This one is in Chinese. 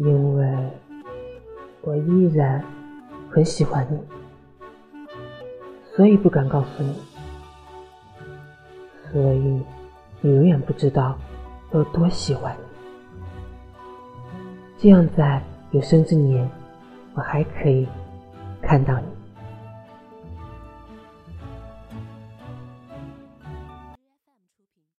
因为我依然很喜欢你所以不敢告诉你。所以你永远不知道我有多喜欢你。这样在有生之年我还可以看到你。